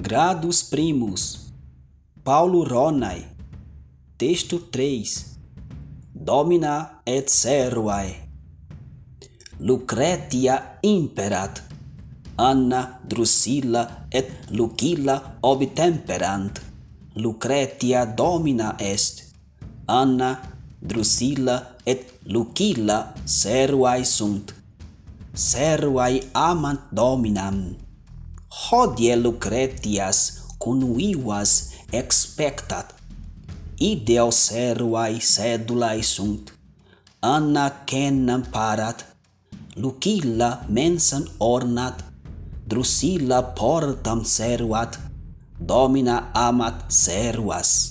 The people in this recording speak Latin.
Gradus Primus, Paulo Ronai, texto 3, Domina et servae. Lucretia imperat, Anna, Drusilla et Lucilla obtemperant. Lucretia domina est, Anna, Drusilla et Lucilla servae sunt. Servae amant dominam hodie Lucretias convivas expectat. Ideo servae sedulae sunt. Anna cenam parat lucilla mensan ornat. Drusilla portam servat domina amat servas